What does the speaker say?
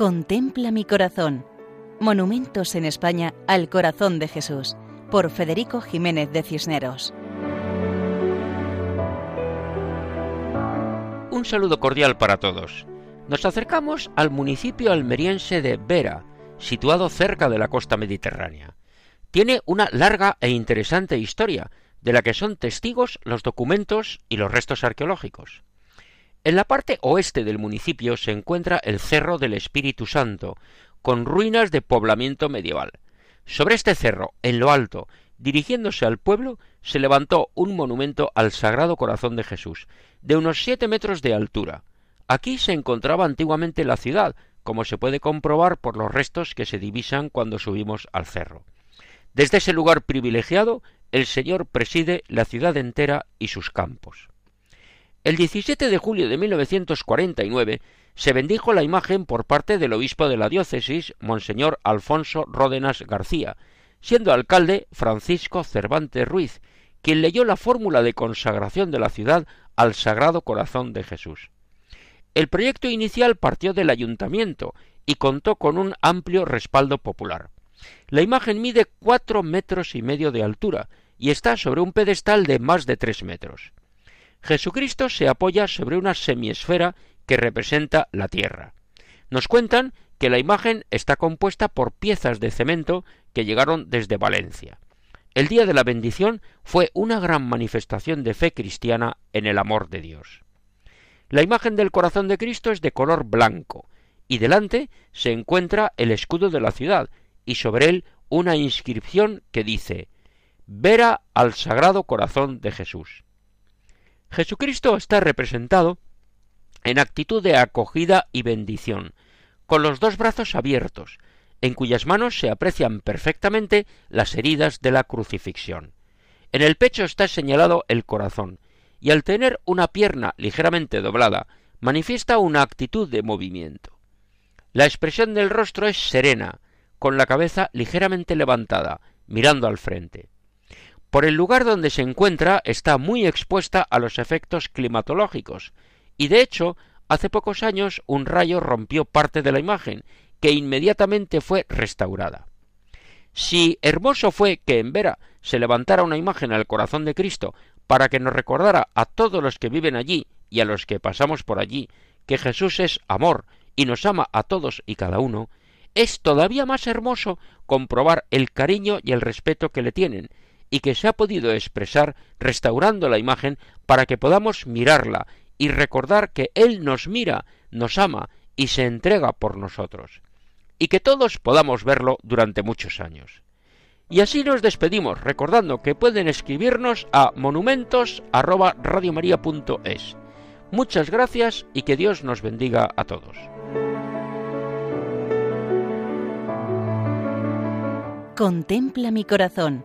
Contempla mi corazón. Monumentos en España al corazón de Jesús, por Federico Jiménez de Cisneros. Un saludo cordial para todos. Nos acercamos al municipio almeriense de Vera, situado cerca de la costa mediterránea. Tiene una larga e interesante historia, de la que son testigos los documentos y los restos arqueológicos. En la parte oeste del municipio se encuentra el Cerro del Espíritu Santo, con ruinas de poblamiento medieval. Sobre este cerro, en lo alto, dirigiéndose al pueblo, se levantó un monumento al Sagrado Corazón de Jesús, de unos siete metros de altura. Aquí se encontraba antiguamente la ciudad, como se puede comprobar por los restos que se divisan cuando subimos al cerro. Desde ese lugar privilegiado, el Señor preside la ciudad entera y sus campos. El 17 de julio de 1949 se bendijo la imagen por parte del obispo de la diócesis, Monseñor Alfonso Ródenas García, siendo alcalde Francisco Cervantes Ruiz, quien leyó la fórmula de consagración de la ciudad al Sagrado Corazón de Jesús. El proyecto inicial partió del ayuntamiento y contó con un amplio respaldo popular. La imagen mide cuatro metros y medio de altura y está sobre un pedestal de más de tres metros. Jesucristo se apoya sobre una semiesfera que representa la tierra. Nos cuentan que la imagen está compuesta por piezas de cemento que llegaron desde Valencia. El día de la bendición fue una gran manifestación de fe cristiana en el amor de Dios. La imagen del corazón de Cristo es de color blanco, y delante se encuentra el escudo de la ciudad, y sobre él una inscripción que dice Vera al Sagrado Corazón de Jesús. Jesucristo está representado en actitud de acogida y bendición, con los dos brazos abiertos, en cuyas manos se aprecian perfectamente las heridas de la crucifixión. En el pecho está señalado el corazón, y al tener una pierna ligeramente doblada, manifiesta una actitud de movimiento. La expresión del rostro es serena, con la cabeza ligeramente levantada, mirando al frente. Por el lugar donde se encuentra está muy expuesta a los efectos climatológicos, y de hecho, hace pocos años un rayo rompió parte de la imagen, que inmediatamente fue restaurada. Si hermoso fue que en Vera se levantara una imagen al corazón de Cristo para que nos recordara a todos los que viven allí y a los que pasamos por allí que Jesús es amor y nos ama a todos y cada uno, es todavía más hermoso comprobar el cariño y el respeto que le tienen y que se ha podido expresar restaurando la imagen para que podamos mirarla y recordar que Él nos mira, nos ama y se entrega por nosotros, y que todos podamos verlo durante muchos años. Y así nos despedimos, recordando que pueden escribirnos a monumentos@radiomaria.es. Muchas gracias y que Dios nos bendiga a todos. Contempla mi corazón